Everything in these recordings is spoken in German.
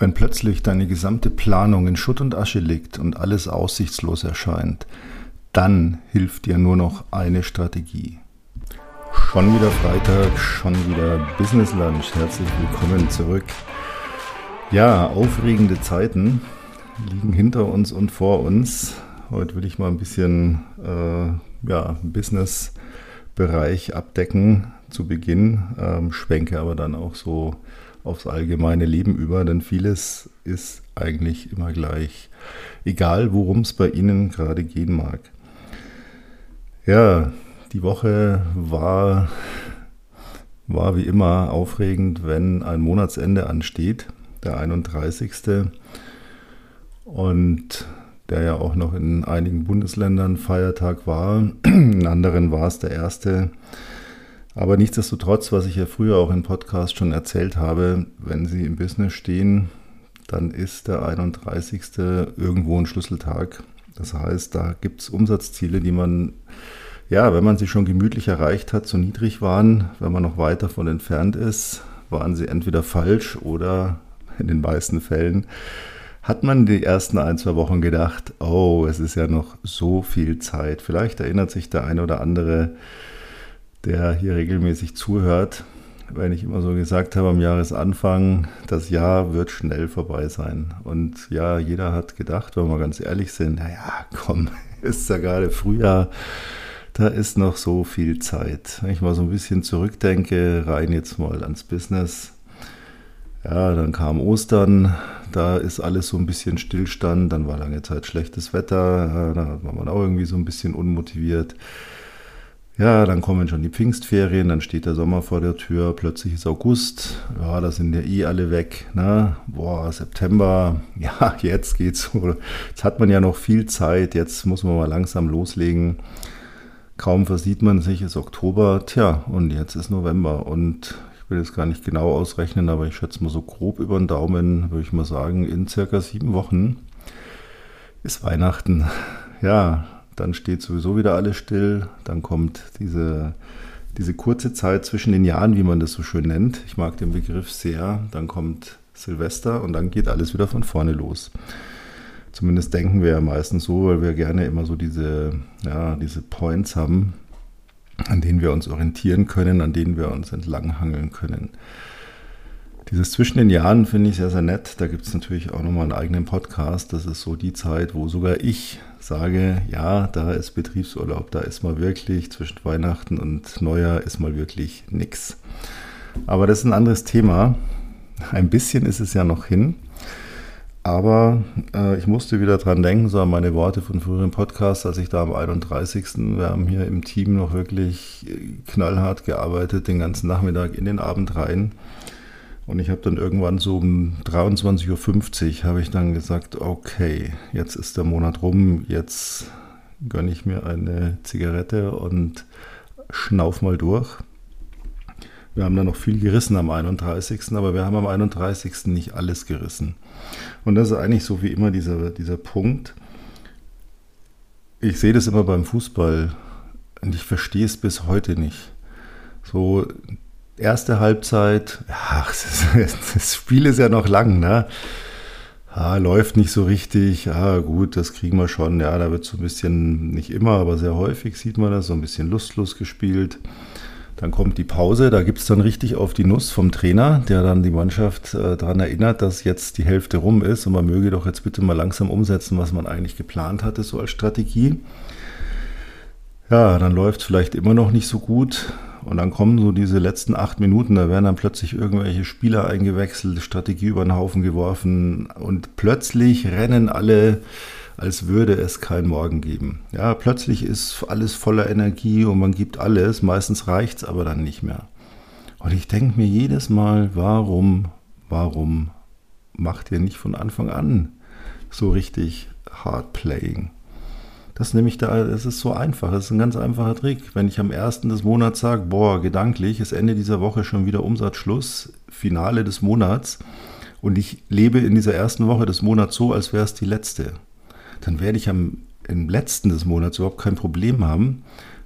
Wenn plötzlich deine gesamte Planung in Schutt und Asche liegt und alles aussichtslos erscheint, dann hilft dir nur noch eine Strategie. Schon wieder Freitag, schon wieder Business Lunch. Herzlich willkommen zurück. Ja, aufregende Zeiten liegen hinter uns und vor uns. Heute will ich mal ein bisschen äh, ja, Business-Bereich abdecken zu Beginn, ähm, schwenke aber dann auch so aufs allgemeine Leben über, denn vieles ist eigentlich immer gleich, egal worum es bei Ihnen gerade gehen mag. Ja, die Woche war, war wie immer aufregend, wenn ein Monatsende ansteht, der 31. Und der ja auch noch in einigen Bundesländern Feiertag war. In anderen war es der erste. Aber nichtsdestotrotz, was ich ja früher auch im Podcast schon erzählt habe, wenn Sie im Business stehen, dann ist der 31. irgendwo ein Schlüsseltag. Das heißt, da gibt es Umsatzziele, die man, ja, wenn man sie schon gemütlich erreicht hat, zu niedrig waren. Wenn man noch weit davon entfernt ist, waren sie entweder falsch oder in den meisten Fällen hat man die ersten ein, zwei Wochen gedacht, oh, es ist ja noch so viel Zeit. Vielleicht erinnert sich der eine oder andere, der hier regelmäßig zuhört, wenn ich immer so gesagt habe am Jahresanfang, das Jahr wird schnell vorbei sein. Und ja, jeder hat gedacht, wenn wir ganz ehrlich sind, naja, komm, ist ja gerade Frühjahr, da ist noch so viel Zeit. Wenn ich mal so ein bisschen zurückdenke, rein jetzt mal ans Business. Ja, dann kam Ostern, da ist alles so ein bisschen Stillstand, dann war lange Zeit schlechtes Wetter, da war man auch irgendwie so ein bisschen unmotiviert. Ja, dann kommen schon die Pfingstferien, dann steht der Sommer vor der Tür, plötzlich ist August, ja, da sind ja eh alle weg, ne? Boah, September, ja, jetzt geht's. Jetzt hat man ja noch viel Zeit, jetzt muss man mal langsam loslegen. Kaum versieht man sich, ist Oktober, tja, und jetzt ist November und ich will jetzt gar nicht genau ausrechnen, aber ich schätze mal so grob über den Daumen, würde ich mal sagen, in circa sieben Wochen ist Weihnachten. Ja, dann steht sowieso wieder alles still, dann kommt diese, diese kurze Zeit zwischen den Jahren, wie man das so schön nennt. Ich mag den Begriff sehr. Dann kommt Silvester und dann geht alles wieder von vorne los. Zumindest denken wir ja meistens so, weil wir gerne immer so diese, ja, diese Points haben, an denen wir uns orientieren können, an denen wir uns entlanghangeln können. Dieses zwischen den Jahren finde ich sehr, sehr nett. Da gibt es natürlich auch nochmal einen eigenen Podcast. Das ist so die Zeit, wo sogar ich sage, ja, da ist Betriebsurlaub, da ist mal wirklich zwischen Weihnachten und Neujahr ist mal wirklich nichts. Aber das ist ein anderes Thema. Ein bisschen ist es ja noch hin. Aber äh, ich musste wieder dran denken, so an meine Worte von früheren Podcasts, als ich da am 31. Wir haben hier im Team noch wirklich knallhart gearbeitet, den ganzen Nachmittag in den Abend rein. Und ich habe dann irgendwann so um 23.50 Uhr habe ich dann gesagt, okay, jetzt ist der Monat rum, jetzt gönne ich mir eine Zigarette und schnauf mal durch. Wir haben dann noch viel gerissen am 31., aber wir haben am 31. nicht alles gerissen. Und das ist eigentlich so wie immer dieser, dieser Punkt. Ich sehe das immer beim Fußball und ich verstehe es bis heute nicht. So erste Halbzeit, ach, das Spiel ist ja noch lang, ne? Ah, läuft nicht so richtig. Ah, gut, das kriegen wir schon. Ja, da wird so ein bisschen, nicht immer, aber sehr häufig sieht man das, so ein bisschen lustlos gespielt. Dann kommt die Pause, da gibt es dann richtig auf die Nuss vom Trainer, der dann die Mannschaft äh, daran erinnert, dass jetzt die Hälfte rum ist und man möge doch jetzt bitte mal langsam umsetzen, was man eigentlich geplant hatte, so als Strategie. Ja, dann läuft es vielleicht immer noch nicht so gut. Und dann kommen so diese letzten acht Minuten, da werden dann plötzlich irgendwelche Spieler eingewechselt, Strategie über den Haufen geworfen und plötzlich rennen alle, als würde es keinen Morgen geben. Ja, plötzlich ist alles voller Energie und man gibt alles, meistens reicht es aber dann nicht mehr. Und ich denke mir jedes Mal, warum, warum macht ihr nicht von Anfang an so richtig Hard Playing? Das nämlich da, es ist so einfach, es ist ein ganz einfacher Trick. Wenn ich am ersten des Monats sage, boah, gedanklich ist Ende dieser Woche schon wieder Umsatzschluss, Finale des Monats und ich lebe in dieser ersten Woche des Monats so, als wäre es die letzte, dann werde ich am im letzten des Monats überhaupt kein Problem haben,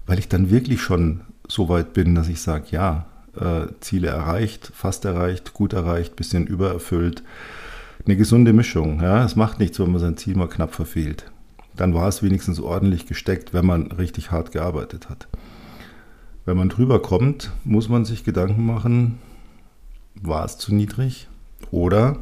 weil ich dann wirklich schon so weit bin, dass ich sage, ja, äh, Ziele erreicht, fast erreicht, gut erreicht, bisschen übererfüllt Eine gesunde Mischung. Ja, es macht nichts, wenn man sein Ziel mal knapp verfehlt. Dann war es wenigstens ordentlich gesteckt, wenn man richtig hart gearbeitet hat. Wenn man drüber kommt, muss man sich Gedanken machen, war es zu niedrig? Oder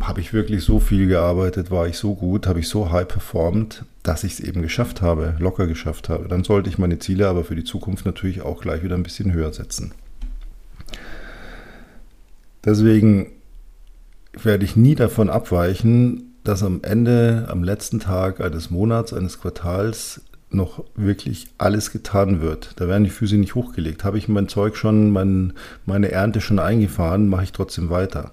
habe ich wirklich so viel gearbeitet, war ich so gut, habe ich so high performt, dass ich es eben geschafft habe, locker geschafft habe. Dann sollte ich meine Ziele aber für die Zukunft natürlich auch gleich wieder ein bisschen höher setzen. Deswegen werde ich nie davon abweichen, dass am Ende, am letzten Tag eines Monats, eines Quartals noch wirklich alles getan wird. Da werden die Füße nicht hochgelegt. Habe ich mein Zeug schon, mein, meine Ernte schon eingefahren, mache ich trotzdem weiter.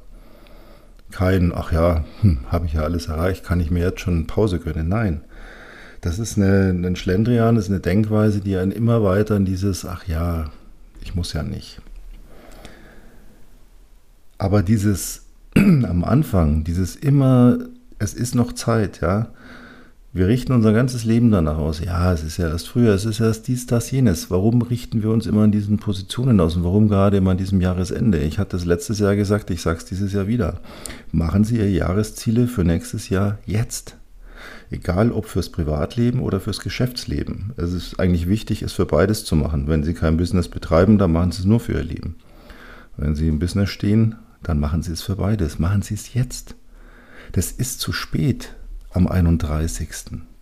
Kein, ach ja, hm, habe ich ja alles erreicht, kann ich mir jetzt schon Pause gönnen. Nein. Das ist eine, ein Schlendrian, das ist eine Denkweise, die einen immer weiter in dieses, ach ja, ich muss ja nicht. Aber dieses am Anfang, dieses immer, es ist noch Zeit, ja. Wir richten unser ganzes Leben danach aus. Ja, es ist ja erst früher, es ist erst dies, das, jenes. Warum richten wir uns immer in diesen Positionen aus und warum gerade immer an diesem Jahresende? Ich hatte es letztes Jahr gesagt, ich sage es dieses Jahr wieder. Machen Sie Ihre Jahresziele für nächstes Jahr jetzt. Egal ob fürs Privatleben oder fürs Geschäftsleben. Es ist eigentlich wichtig, es für beides zu machen. Wenn Sie kein Business betreiben, dann machen Sie es nur für Ihr Leben. Wenn Sie im Business stehen, dann machen Sie es für beides. Machen Sie es jetzt. Das ist zu spät am 31.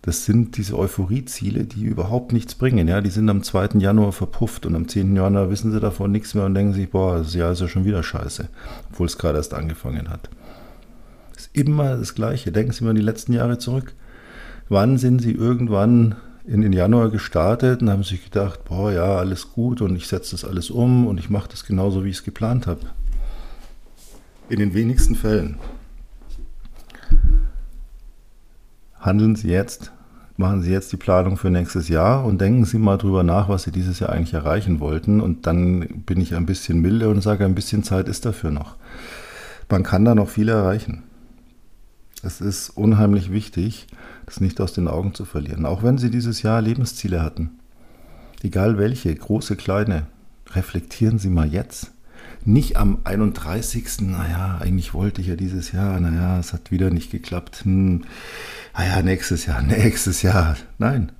Das sind diese Euphorieziele, die überhaupt nichts bringen. Ja, die sind am 2. Januar verpufft und am 10. Januar wissen sie davon nichts mehr und denken sich, boah, das Jahr ist ja schon wieder scheiße, obwohl es gerade erst angefangen hat. Das ist immer das Gleiche. Denken Sie mal die letzten Jahre zurück. Wann sind Sie irgendwann in den Januar gestartet und haben sich gedacht, boah, ja, alles gut und ich setze das alles um und ich mache das genauso, wie ich es geplant habe? In den wenigsten Fällen. Handeln Sie jetzt, machen Sie jetzt die Planung für nächstes Jahr und denken Sie mal drüber nach, was Sie dieses Jahr eigentlich erreichen wollten. Und dann bin ich ein bisschen milde und sage, ein bisschen Zeit ist dafür noch. Man kann da noch viel erreichen. Es ist unheimlich wichtig, das nicht aus den Augen zu verlieren. Auch wenn Sie dieses Jahr Lebensziele hatten. Egal welche, große, kleine, reflektieren Sie mal jetzt nicht am 31. Naja, eigentlich wollte ich ja dieses Jahr, naja, es hat wieder nicht geklappt. Hm, naja, nächstes Jahr, nächstes Jahr. Nein.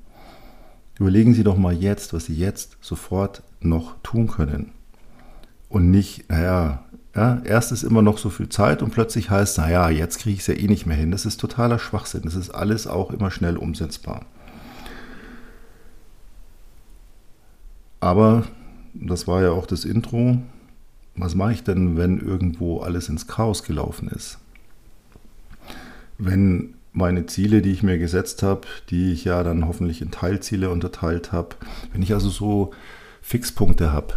Überlegen Sie doch mal jetzt, was Sie jetzt sofort noch tun können. Und nicht, naja, ja, erst ist immer noch so viel Zeit und plötzlich heißt, naja, jetzt kriege ich es ja eh nicht mehr hin. Das ist totaler Schwachsinn. Das ist alles auch immer schnell umsetzbar. Aber das war ja auch das Intro was mache ich denn, wenn irgendwo alles ins Chaos gelaufen ist? Wenn meine Ziele, die ich mir gesetzt habe, die ich ja dann hoffentlich in Teilziele unterteilt habe, wenn ich also so Fixpunkte habe,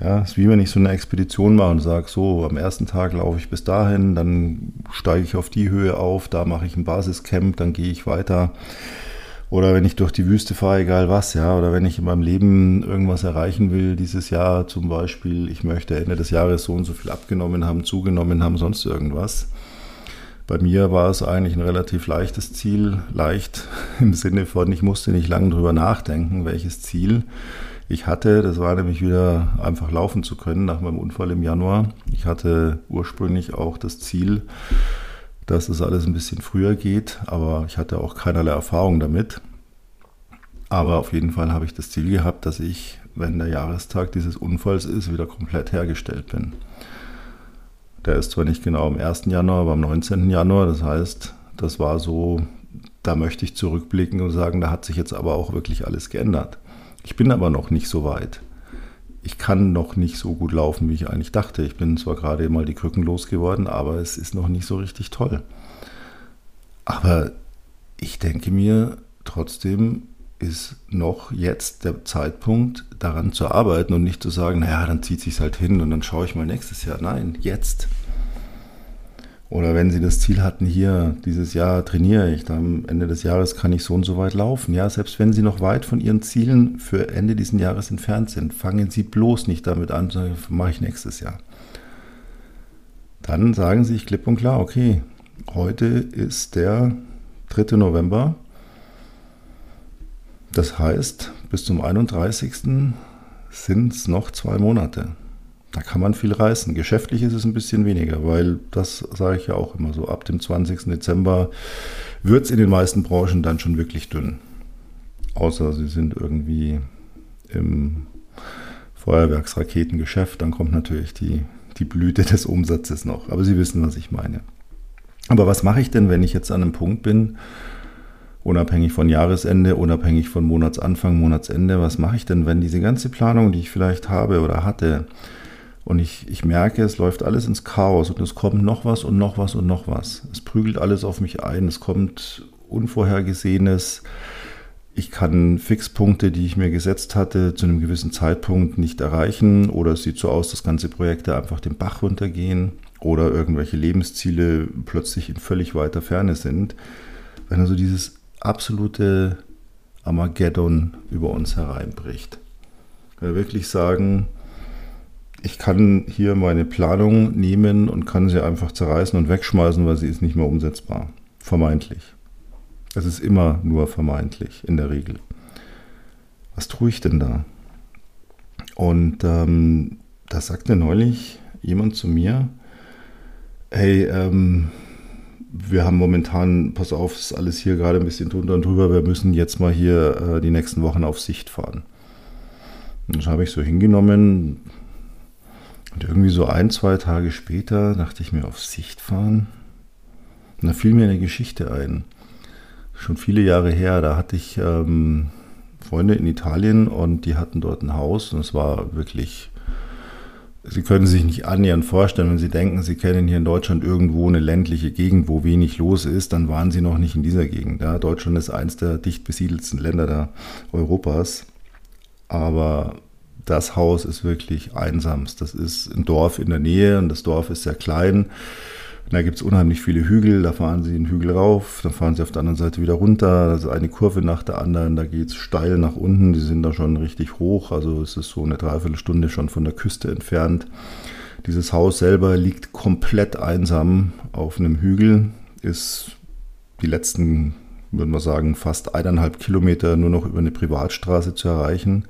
ja, ist wie wenn ich so eine Expedition mache und sage, so, am ersten Tag laufe ich bis dahin, dann steige ich auf die Höhe auf, da mache ich ein Basiscamp, dann gehe ich weiter. Oder wenn ich durch die Wüste fahre, egal was, ja. Oder wenn ich in meinem Leben irgendwas erreichen will, dieses Jahr zum Beispiel, ich möchte Ende des Jahres so und so viel abgenommen haben, zugenommen haben, sonst irgendwas. Bei mir war es eigentlich ein relativ leichtes Ziel. Leicht im Sinne von, ich musste nicht lange drüber nachdenken, welches Ziel ich hatte. Das war nämlich wieder einfach laufen zu können nach meinem Unfall im Januar. Ich hatte ursprünglich auch das Ziel, dass es alles ein bisschen früher geht, aber ich hatte auch keinerlei Erfahrung damit. Aber auf jeden Fall habe ich das Ziel gehabt, dass ich, wenn der Jahrestag dieses Unfalls ist, wieder komplett hergestellt bin. Der ist zwar nicht genau am 1. Januar, aber am 19. Januar. Das heißt, das war so, da möchte ich zurückblicken und sagen, da hat sich jetzt aber auch wirklich alles geändert. Ich bin aber noch nicht so weit ich kann noch nicht so gut laufen, wie ich eigentlich dachte. Ich bin zwar gerade mal die Krücken losgeworden, aber es ist noch nicht so richtig toll. Aber ich denke mir, trotzdem ist noch jetzt der Zeitpunkt, daran zu arbeiten und nicht zu sagen, naja, dann zieht sich halt hin und dann schaue ich mal nächstes Jahr. Nein, jetzt. Oder wenn Sie das Ziel hatten, hier, dieses Jahr trainiere ich, dann am Ende des Jahres kann ich so und so weit laufen. Ja, selbst wenn Sie noch weit von Ihren Zielen für Ende dieses Jahres entfernt sind, fangen Sie bloß nicht damit an, sagen, mache ich nächstes Jahr. Dann sagen Sie sich klipp und klar, okay, heute ist der 3. November. Das heißt, bis zum 31. sind es noch zwei Monate. Da kann man viel reißen. Geschäftlich ist es ein bisschen weniger, weil das sage ich ja auch immer so, ab dem 20. Dezember wird es in den meisten Branchen dann schon wirklich dünn. Außer sie sind irgendwie im Feuerwerksraketengeschäft, dann kommt natürlich die, die Blüte des Umsatzes noch. Aber Sie wissen, was ich meine. Aber was mache ich denn, wenn ich jetzt an einem Punkt bin, unabhängig von Jahresende, unabhängig von Monatsanfang, Monatsende, was mache ich denn, wenn diese ganze Planung, die ich vielleicht habe oder hatte, und ich, ich merke, es läuft alles ins Chaos und es kommt noch was und noch was und noch was. Es prügelt alles auf mich ein, es kommt Unvorhergesehenes. Ich kann Fixpunkte, die ich mir gesetzt hatte, zu einem gewissen Zeitpunkt nicht erreichen oder es sieht so aus, dass ganze Projekte einfach den Bach runtergehen oder irgendwelche Lebensziele plötzlich in völlig weiter Ferne sind. Wenn also dieses absolute Armageddon über uns hereinbricht. Wir wirklich sagen, ich kann hier meine Planung nehmen und kann sie einfach zerreißen und wegschmeißen, weil sie ist nicht mehr umsetzbar. Vermeintlich. Es ist immer nur vermeintlich, in der Regel. Was tue ich denn da? Und ähm, da sagte neulich jemand zu mir, hey, ähm, wir haben momentan, pass auf, ist alles hier gerade ein bisschen drunter und drüber, wir müssen jetzt mal hier äh, die nächsten Wochen auf Sicht fahren. Und das habe ich so hingenommen, und irgendwie so ein, zwei Tage später dachte ich mir auf Sicht fahren. Und da fiel mir eine Geschichte ein. Schon viele Jahre her, da hatte ich ähm, Freunde in Italien und die hatten dort ein Haus und es war wirklich, Sie können sich nicht annähernd vorstellen, wenn Sie denken, Sie kennen hier in Deutschland irgendwo eine ländliche Gegend, wo wenig los ist, dann waren Sie noch nicht in dieser Gegend. Ja, Deutschland ist eines der dicht besiedelsten Länder da Europas. Aber das Haus ist wirklich einsamst. Das ist ein Dorf in der Nähe und das Dorf ist sehr klein. Da gibt es unheimlich viele Hügel, da fahren sie den Hügel rauf, dann fahren sie auf der anderen Seite wieder runter. Ist eine Kurve nach der anderen, da geht es steil nach unten, die sind da schon richtig hoch, also es ist so eine Dreiviertelstunde schon von der Küste entfernt. Dieses Haus selber liegt komplett einsam auf einem Hügel, ist die letzten, würden wir sagen, fast eineinhalb Kilometer nur noch über eine Privatstraße zu erreichen.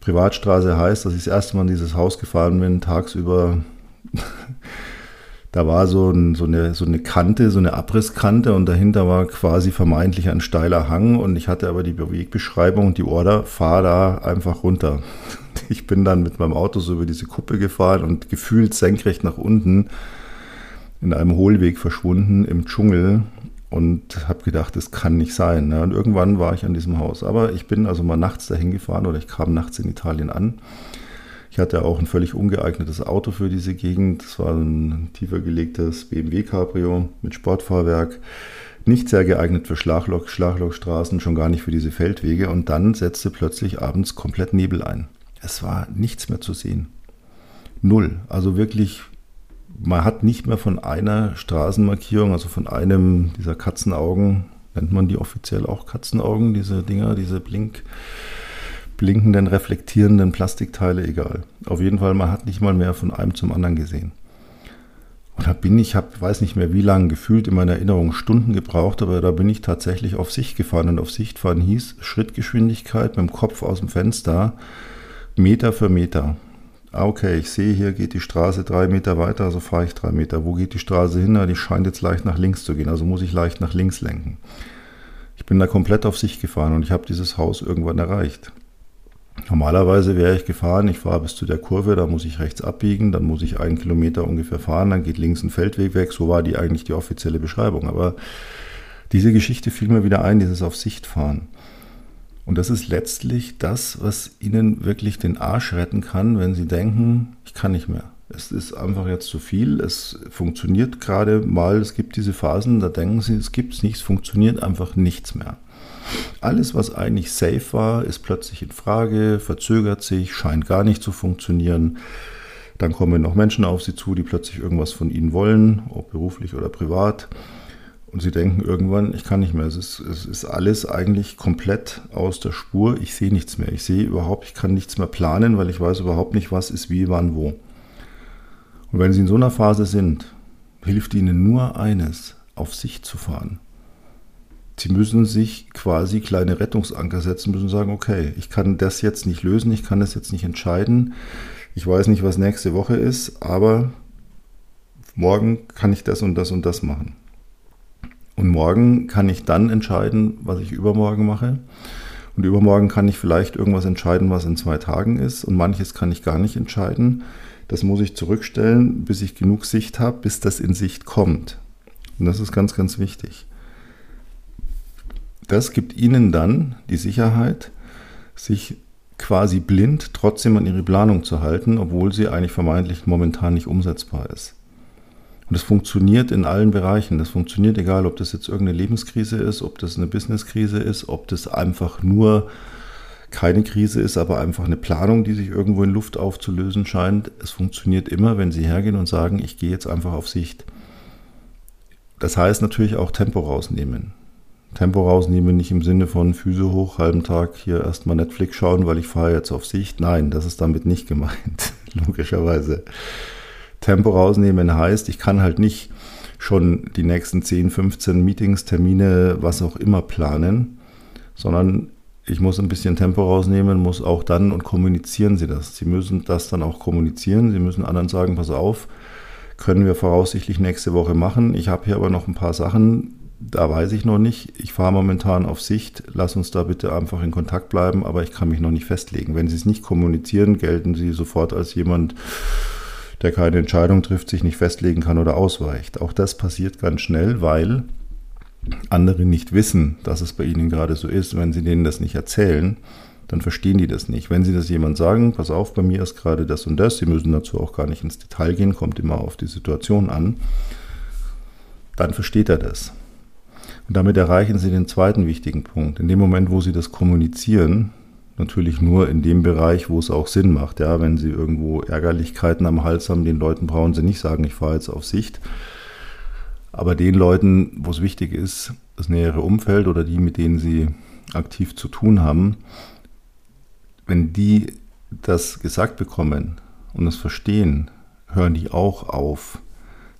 Privatstraße heißt, dass ich das erste Mal in dieses Haus gefahren bin, tagsüber. da war so, ein, so, eine, so eine Kante, so eine Abrisskante und dahinter war quasi vermeintlich ein steiler Hang und ich hatte aber die Wegbeschreibung und die Order, fahr da einfach runter. Ich bin dann mit meinem Auto so über diese Kuppe gefahren und gefühlt senkrecht nach unten in einem Hohlweg verschwunden im Dschungel und habe gedacht, das kann nicht sein. Ne? Und irgendwann war ich an diesem Haus. Aber ich bin also mal nachts dahin gefahren oder ich kam nachts in Italien an. Ich hatte auch ein völlig ungeeignetes Auto für diese Gegend. Das war ein tiefer gelegtes BMW Cabrio mit Sportfahrwerk. Nicht sehr geeignet für Schlagloch, Schlaglochstraßen, schon gar nicht für diese Feldwege. Und dann setzte plötzlich abends komplett Nebel ein. Es war nichts mehr zu sehen. Null. Also wirklich man hat nicht mehr von einer Straßenmarkierung, also von einem dieser Katzenaugen, nennt man die offiziell auch Katzenaugen, diese Dinger, diese Blink, blinkenden, reflektierenden Plastikteile, egal. Auf jeden Fall, man hat nicht mal mehr von einem zum anderen gesehen. Und da bin ich, habe, weiß nicht mehr wie lange, gefühlt in meiner Erinnerung Stunden gebraucht, aber da bin ich tatsächlich auf Sicht gefahren. Und auf Sicht fahren hieß Schrittgeschwindigkeit mit dem Kopf aus dem Fenster, Meter für Meter. Ah, okay, ich sehe, hier geht die Straße drei Meter weiter, also fahre ich drei Meter. Wo geht die Straße hin? die scheint jetzt leicht nach links zu gehen, also muss ich leicht nach links lenken. Ich bin da komplett auf sich gefahren und ich habe dieses Haus irgendwann erreicht. Normalerweise wäre ich gefahren, ich fahre bis zu der Kurve, da muss ich rechts abbiegen, dann muss ich einen Kilometer ungefähr fahren, dann geht links ein Feldweg weg, so war die eigentlich die offizielle Beschreibung. Aber diese Geschichte fiel mir wieder ein, dieses Auf Sicht fahren. Und das ist letztlich das, was ihnen wirklich den Arsch retten kann, wenn sie denken, ich kann nicht mehr. Es ist einfach jetzt zu viel. Es funktioniert gerade mal. Es gibt diese Phasen, da denken sie, es gibt es nicht, es funktioniert einfach nichts mehr. Alles, was eigentlich safe war, ist plötzlich in Frage, verzögert sich, scheint gar nicht zu funktionieren. Dann kommen noch Menschen auf sie zu, die plötzlich irgendwas von ihnen wollen, ob beruflich oder privat. Und sie denken irgendwann, ich kann nicht mehr. Es ist, es ist alles eigentlich komplett aus der Spur. Ich sehe nichts mehr. Ich sehe überhaupt, ich kann nichts mehr planen, weil ich weiß überhaupt nicht, was ist wie, wann, wo. Und wenn sie in so einer Phase sind, hilft ihnen nur eines, auf sich zu fahren. Sie müssen sich quasi kleine Rettungsanker setzen, müssen sagen, okay, ich kann das jetzt nicht lösen, ich kann das jetzt nicht entscheiden. ich weiß nicht, was nächste Woche ist, aber morgen kann ich das und das und das machen. Und morgen kann ich dann entscheiden, was ich übermorgen mache. Und übermorgen kann ich vielleicht irgendwas entscheiden, was in zwei Tagen ist. Und manches kann ich gar nicht entscheiden. Das muss ich zurückstellen, bis ich genug Sicht habe, bis das in Sicht kommt. Und das ist ganz, ganz wichtig. Das gibt Ihnen dann die Sicherheit, sich quasi blind trotzdem an Ihre Planung zu halten, obwohl sie eigentlich vermeintlich momentan nicht umsetzbar ist. Und das funktioniert in allen Bereichen. Das funktioniert egal, ob das jetzt irgendeine Lebenskrise ist, ob das eine Businesskrise ist, ob das einfach nur keine Krise ist, aber einfach eine Planung, die sich irgendwo in Luft aufzulösen scheint. Es funktioniert immer, wenn Sie hergehen und sagen, ich gehe jetzt einfach auf Sicht. Das heißt natürlich auch Tempo rausnehmen. Tempo rausnehmen nicht im Sinne von Füße hoch, halben Tag hier erstmal Netflix schauen, weil ich fahre jetzt auf Sicht. Nein, das ist damit nicht gemeint, logischerweise. Tempo rausnehmen heißt, ich kann halt nicht schon die nächsten 10, 15 Meetings, Termine, was auch immer planen, sondern ich muss ein bisschen Tempo rausnehmen, muss auch dann und kommunizieren Sie das. Sie müssen das dann auch kommunizieren. Sie müssen anderen sagen, pass auf, können wir voraussichtlich nächste Woche machen. Ich habe hier aber noch ein paar Sachen, da weiß ich noch nicht. Ich fahre momentan auf Sicht. Lass uns da bitte einfach in Kontakt bleiben, aber ich kann mich noch nicht festlegen. Wenn Sie es nicht kommunizieren, gelten Sie sofort als jemand, der keine Entscheidung trifft, sich nicht festlegen kann oder ausweicht. Auch das passiert ganz schnell, weil andere nicht wissen, dass es bei ihnen gerade so ist. Wenn sie denen das nicht erzählen, dann verstehen die das nicht. Wenn sie das jemand sagen, pass auf, bei mir ist gerade das und das, sie müssen dazu auch gar nicht ins Detail gehen, kommt immer auf die Situation an, dann versteht er das. Und damit erreichen sie den zweiten wichtigen Punkt. In dem Moment, wo sie das kommunizieren, natürlich nur in dem Bereich, wo es auch Sinn macht. Ja, wenn Sie irgendwo Ärgerlichkeiten am Hals haben, den Leuten brauchen Sie nicht sagen, ich fahre jetzt auf Sicht. Aber den Leuten, wo es wichtig ist, das nähere Umfeld oder die, mit denen Sie aktiv zu tun haben, wenn die das gesagt bekommen und es verstehen, hören die auch auf,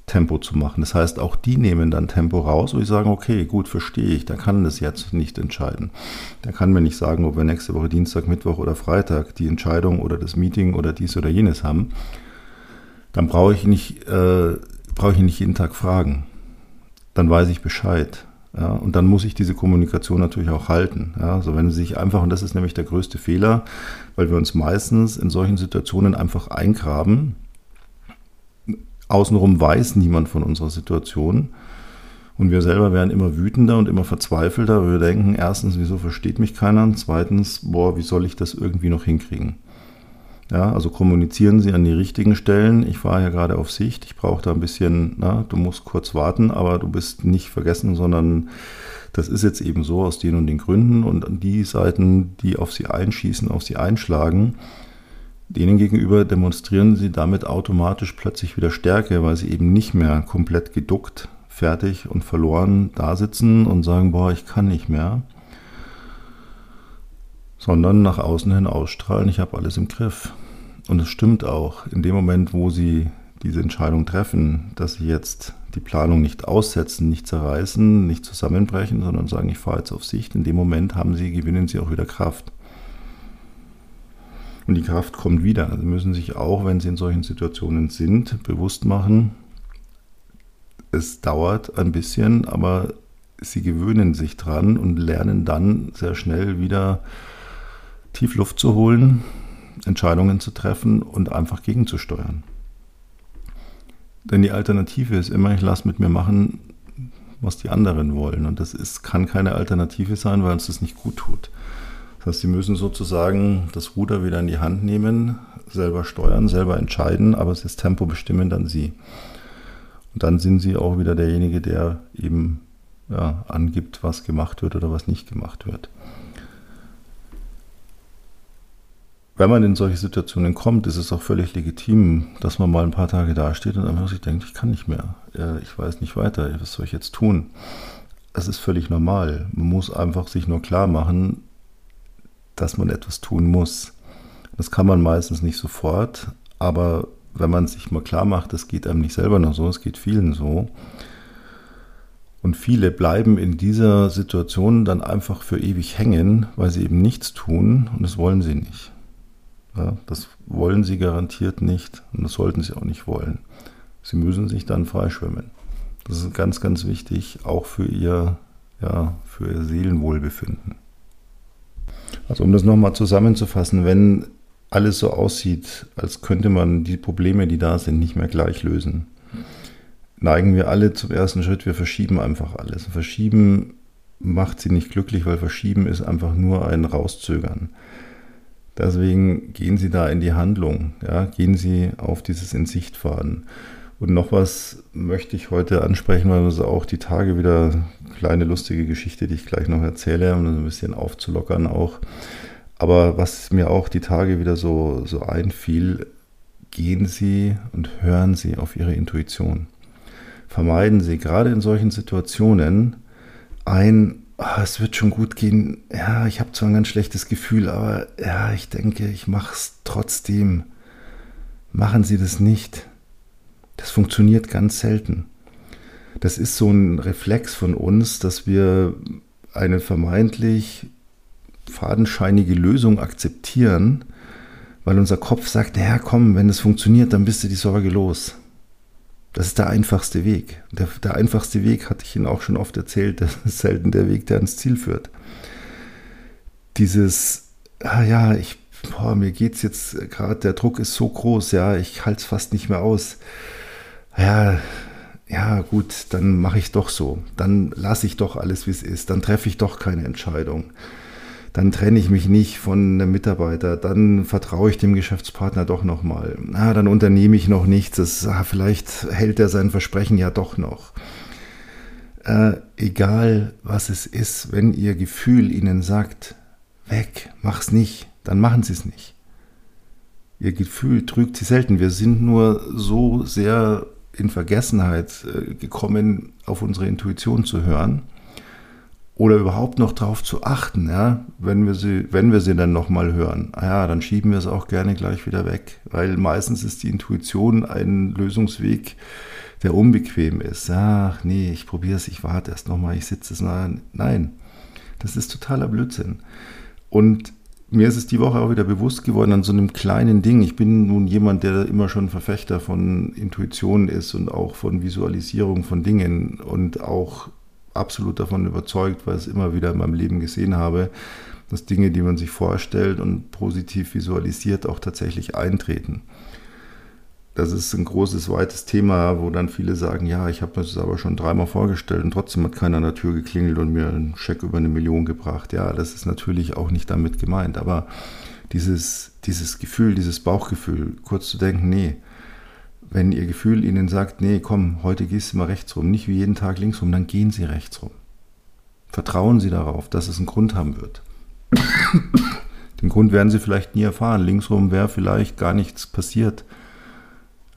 Tempo zu machen. Das heißt, auch die nehmen dann Tempo raus, wo ich sagen, okay, gut, verstehe ich, da kann das jetzt nicht entscheiden. Da kann mir nicht sagen, ob wir nächste Woche Dienstag, Mittwoch oder Freitag die Entscheidung oder das Meeting oder dies oder jenes haben. Dann brauche ich nicht, äh, brauche ich nicht jeden Tag fragen. Dann weiß ich Bescheid. Ja, und dann muss ich diese Kommunikation natürlich auch halten. Ja, also wenn Sie sich einfach, und das ist nämlich der größte Fehler, weil wir uns meistens in solchen Situationen einfach eingraben, Außenrum weiß niemand von unserer Situation. Und wir selber werden immer wütender und immer verzweifelter, weil wir denken, erstens, wieso versteht mich keiner? Und zweitens, boah, wie soll ich das irgendwie noch hinkriegen? Ja, also kommunizieren Sie an die richtigen Stellen. Ich fahre ja gerade auf Sicht. Ich brauche da ein bisschen, na, du musst kurz warten, aber du bist nicht vergessen, sondern das ist jetzt eben so aus den und den Gründen. Und an die Seiten, die auf Sie einschießen, auf Sie einschlagen, Denen gegenüber demonstrieren sie damit automatisch plötzlich wieder Stärke, weil sie eben nicht mehr komplett geduckt, fertig und verloren da sitzen und sagen, boah, ich kann nicht mehr, sondern nach außen hin ausstrahlen, ich habe alles im Griff. Und es stimmt auch, in dem Moment, wo sie diese Entscheidung treffen, dass sie jetzt die Planung nicht aussetzen, nicht zerreißen, nicht zusammenbrechen, sondern sagen, ich fahre jetzt auf Sicht, in dem Moment haben sie, gewinnen sie auch wieder Kraft. Und die Kraft kommt wieder. Also müssen sich auch, wenn sie in solchen Situationen sind, bewusst machen, es dauert ein bisschen, aber sie gewöhnen sich dran und lernen dann sehr schnell wieder tief Luft zu holen, Entscheidungen zu treffen und einfach gegenzusteuern. Denn die Alternative ist immer, ich lasse mit mir machen, was die anderen wollen. Und das ist, kann keine Alternative sein, weil uns das nicht gut tut. Das heißt, Sie müssen sozusagen das Ruder wieder in die Hand nehmen, selber steuern, selber entscheiden, aber das Tempo bestimmen dann Sie. Und dann sind Sie auch wieder derjenige, der eben ja, angibt, was gemacht wird oder was nicht gemacht wird. Wenn man in solche Situationen kommt, ist es auch völlig legitim, dass man mal ein paar Tage dasteht und einfach sich denkt, ich kann nicht mehr, ich weiß nicht weiter, was soll ich jetzt tun? Es ist völlig normal. Man muss einfach sich nur klar machen, dass man etwas tun muss. Das kann man meistens nicht sofort, aber wenn man sich mal klar macht, das geht einem nicht selber noch so, es geht vielen so. Und viele bleiben in dieser Situation dann einfach für ewig hängen, weil sie eben nichts tun und das wollen sie nicht. Ja, das wollen sie garantiert nicht und das sollten sie auch nicht wollen. Sie müssen sich dann freischwimmen. Das ist ganz, ganz wichtig, auch für ihr, ja, für ihr Seelenwohlbefinden. Also um das nochmal zusammenzufassen, wenn alles so aussieht, als könnte man die Probleme, die da sind, nicht mehr gleich lösen, neigen wir alle zum ersten Schritt, wir verschieben einfach alles. Verschieben macht sie nicht glücklich, weil Verschieben ist einfach nur ein Rauszögern. Deswegen gehen Sie da in die Handlung, ja, gehen Sie auf dieses in Sicht fahren. Und noch was möchte ich heute ansprechen, weil das auch die Tage wieder eine kleine lustige Geschichte, die ich gleich noch erzähle, um ein bisschen aufzulockern auch. Aber was mir auch die Tage wieder so, so einfiel, gehen Sie und hören Sie auf Ihre Intuition. Vermeiden Sie gerade in solchen Situationen ein, oh, es wird schon gut gehen. Ja, ich habe zwar ein ganz schlechtes Gefühl, aber ja, ich denke, ich mache es trotzdem. Machen Sie das nicht das funktioniert ganz selten. Das ist so ein Reflex von uns, dass wir eine vermeintlich fadenscheinige Lösung akzeptieren, weil unser Kopf sagt, naja, komm, wenn es funktioniert, dann bist du die Sorge los. Das ist der einfachste Weg. Der, der, einfachste Weg, hatte ich Ihnen auch schon oft erzählt, das ist selten der Weg, der ans Ziel führt. Dieses, ah ja, ich, boah, mir es jetzt gerade, der Druck ist so groß, ja, ich halte es fast nicht mehr aus ja, ja gut, dann mache ich doch so. Dann lasse ich doch alles, wie es ist. Dann treffe ich doch keine Entscheidung. Dann trenne ich mich nicht von einem Mitarbeiter. Dann vertraue ich dem Geschäftspartner doch nochmal. Ah, dann unternehme ich noch nichts. Das, ah, vielleicht hält er sein Versprechen ja doch noch. Äh, egal was es ist, wenn Ihr Gefühl Ihnen sagt, weg, mach's nicht, dann machen Sie es nicht. Ihr Gefühl trügt Sie selten. Wir sind nur so sehr in Vergessenheit äh, gekommen, auf unsere Intuition zu hören oder überhaupt noch darauf zu achten, ja, wenn wir sie, wenn wir sie dann nochmal hören. Ah ja, dann schieben wir es auch gerne gleich wieder weg, weil meistens ist die Intuition ein Lösungsweg, der unbequem ist. Ach nee, ich probiere es, ich warte erst nochmal, ich sitze es. Nein, das ist totaler Blödsinn. Und mir ist es die Woche auch wieder bewusst geworden an so einem kleinen Ding. Ich bin nun jemand, der immer schon Verfechter von Intuition ist und auch von Visualisierung von Dingen und auch absolut davon überzeugt, weil ich es immer wieder in meinem Leben gesehen habe, dass Dinge, die man sich vorstellt und positiv visualisiert, auch tatsächlich eintreten das ist ein großes, weites Thema, wo dann viele sagen, ja, ich habe mir das aber schon dreimal vorgestellt und trotzdem hat keiner an der Tür geklingelt und mir einen Scheck über eine Million gebracht. Ja, das ist natürlich auch nicht damit gemeint, aber dieses, dieses Gefühl, dieses Bauchgefühl, kurz zu denken, nee, wenn Ihr Gefühl Ihnen sagt, nee, komm, heute gehst du mal rechts rum, nicht wie jeden Tag links rum, dann gehen Sie rechts rum. Vertrauen Sie darauf, dass es einen Grund haben wird. Den Grund werden Sie vielleicht nie erfahren. Linksrum wäre vielleicht gar nichts passiert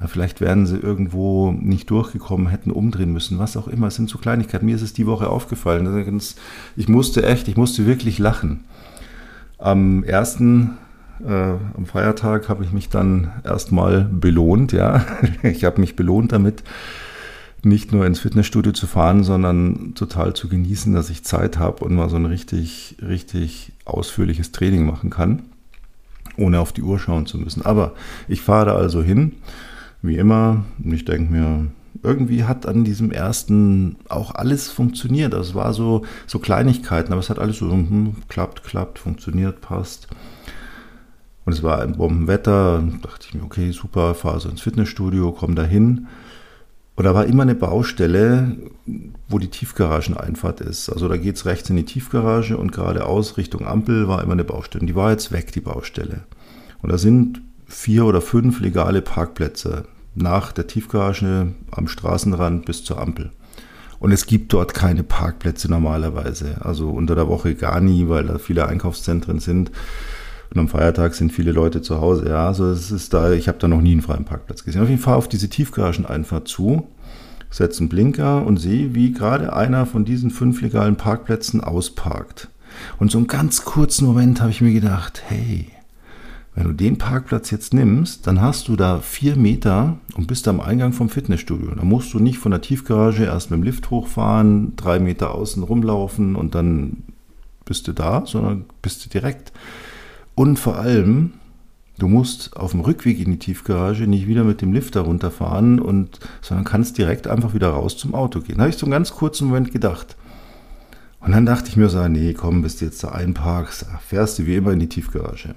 Vielleicht wären sie irgendwo nicht durchgekommen, hätten umdrehen müssen, was auch immer. Es sind so Kleinigkeiten. Mir ist es die Woche aufgefallen. Ich musste echt, ich musste wirklich lachen. Am ersten, äh, am Feiertag habe ich mich dann erstmal belohnt, ja. Ich habe mich belohnt damit, nicht nur ins Fitnessstudio zu fahren, sondern total zu genießen, dass ich Zeit habe und mal so ein richtig, richtig ausführliches Training machen kann, ohne auf die Uhr schauen zu müssen. Aber ich fahre da also hin wie immer. Und ich denke mir, irgendwie hat an diesem ersten auch alles funktioniert. Es war so, so Kleinigkeiten, aber es hat alles so hm, klappt, klappt, funktioniert, passt. Und es war ein Bombenwetter. Da dachte ich mir, okay, super, fahre so ins Fitnessstudio, komme da hin. Und da war immer eine Baustelle, wo die Tiefgarageneinfahrt ist. Also da geht es rechts in die Tiefgarage und geradeaus Richtung Ampel war immer eine Baustelle. Und die war jetzt weg, die Baustelle. Und da sind vier oder fünf legale Parkplätze nach der Tiefgarage am Straßenrand bis zur Ampel. Und es gibt dort keine Parkplätze normalerweise. Also unter der Woche gar nie, weil da viele Einkaufszentren sind. Und am Feiertag sind viele Leute zu Hause. Ja, also es ist da, ich habe da noch nie einen freien Parkplatz gesehen. Auf jeden Fall auf diese Tiefgarageneinfahrt zu, setze einen Blinker und sehe, wie gerade einer von diesen fünf legalen Parkplätzen ausparkt. Und so einen ganz kurzen Moment habe ich mir gedacht, hey, wenn du den Parkplatz jetzt nimmst, dann hast du da vier Meter und bist am Eingang vom Fitnessstudio. Da musst du nicht von der Tiefgarage erst mit dem Lift hochfahren, drei Meter außen rumlaufen und dann bist du da, sondern bist du direkt. Und vor allem, Du musst auf dem Rückweg in die Tiefgarage nicht wieder mit dem Lifter runterfahren, und, sondern kannst direkt einfach wieder raus zum Auto gehen. Da habe ich so einen ganz kurzen Moment gedacht. Und dann dachte ich mir so, nee, komm, bis du jetzt da einparkst, fährst du wie immer in die Tiefgarage.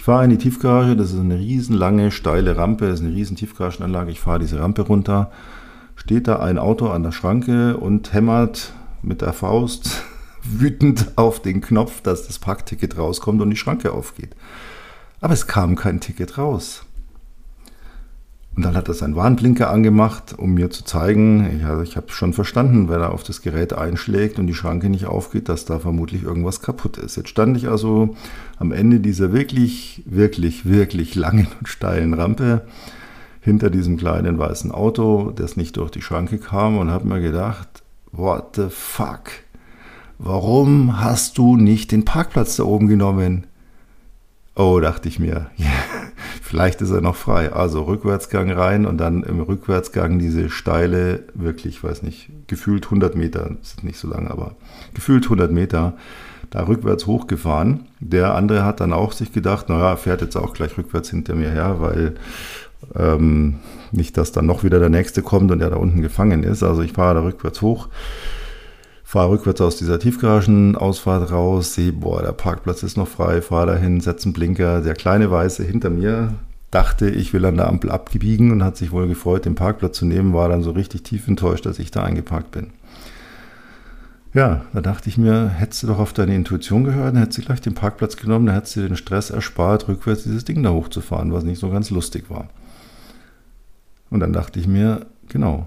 Ich fahre in die Tiefgarage, das ist eine riesenlange, steile Rampe, das ist eine riesen Tiefgaragenanlage. Ich fahre diese Rampe runter, steht da ein Auto an der Schranke und hämmert mit der Faust wütend auf den Knopf, dass das Parkticket rauskommt und die Schranke aufgeht. Aber es kam kein Ticket raus. Und dann hat er seinen Warnblinker angemacht, um mir zu zeigen, ja, ich habe schon verstanden, wenn er auf das Gerät einschlägt und die Schranke nicht aufgeht, dass da vermutlich irgendwas kaputt ist. Jetzt stand ich also am Ende dieser wirklich, wirklich, wirklich langen und steilen Rampe hinter diesem kleinen weißen Auto, das nicht durch die Schranke kam und habe mir gedacht, what the fuck? Warum hast du nicht den Parkplatz da oben genommen? Oh, dachte ich mir, vielleicht ist er noch frei. Also Rückwärtsgang rein und dann im Rückwärtsgang diese steile, wirklich, weiß nicht, gefühlt 100 Meter, ist nicht so lang, aber gefühlt 100 Meter, da rückwärts hochgefahren. Der andere hat dann auch sich gedacht, naja, fährt jetzt auch gleich rückwärts hinter mir her, weil ähm, nicht, dass dann noch wieder der Nächste kommt und der da unten gefangen ist. Also ich fahre da rückwärts hoch fahre rückwärts aus dieser Tiefgaragenausfahrt raus, sehe, boah, der Parkplatz ist noch frei, fahre dahin, setze einen Blinker. Der kleine Weiße hinter mir dachte, ich will an der Ampel abbiegen und hat sich wohl gefreut, den Parkplatz zu nehmen, war dann so richtig tief enttäuscht, dass ich da eingeparkt bin. Ja, da dachte ich mir, hättest du doch auf deine Intuition gehört, dann hättest du gleich den Parkplatz genommen, dann hättest du den Stress erspart, rückwärts dieses Ding da hochzufahren, was nicht so ganz lustig war. Und dann dachte ich mir, genau,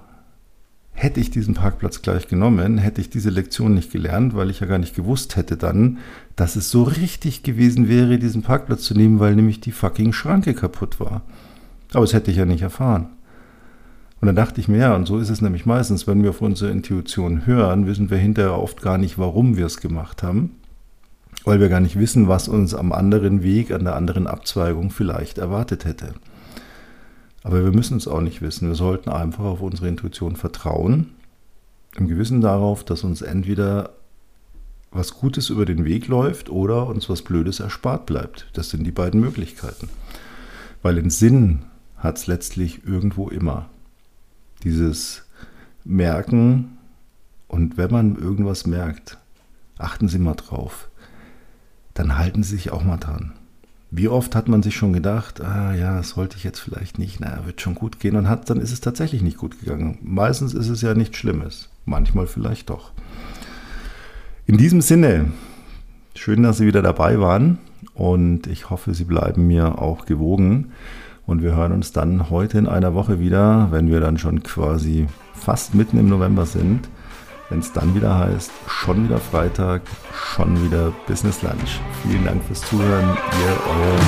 Hätte ich diesen Parkplatz gleich genommen, hätte ich diese Lektion nicht gelernt, weil ich ja gar nicht gewusst hätte dann, dass es so richtig gewesen wäre, diesen Parkplatz zu nehmen, weil nämlich die fucking Schranke kaputt war. Aber das hätte ich ja nicht erfahren. Und dann dachte ich mir, ja, und so ist es nämlich meistens, wenn wir auf unsere Intuition hören, wissen wir hinterher oft gar nicht, warum wir es gemacht haben, weil wir gar nicht wissen, was uns am anderen Weg, an der anderen Abzweigung vielleicht erwartet hätte. Aber wir müssen es auch nicht wissen. Wir sollten einfach auf unsere Intuition vertrauen, im Gewissen darauf, dass uns entweder was Gutes über den Weg läuft oder uns was Blödes erspart bleibt. Das sind die beiden Möglichkeiten. Weil den Sinn hat es letztlich irgendwo immer. Dieses Merken und wenn man irgendwas merkt, achten Sie mal drauf, dann halten Sie sich auch mal dran. Wie oft hat man sich schon gedacht, ah ja, das sollte ich jetzt vielleicht nicht, naja, wird schon gut gehen und hat, dann ist es tatsächlich nicht gut gegangen. Meistens ist es ja nichts Schlimmes, manchmal vielleicht doch. In diesem Sinne, schön, dass Sie wieder dabei waren und ich hoffe, Sie bleiben mir auch gewogen und wir hören uns dann heute in einer Woche wieder, wenn wir dann schon quasi fast mitten im November sind wenn es dann wieder heißt, schon wieder Freitag, schon wieder Business Lunch. Vielen Dank fürs Zuhören. Ihr, euer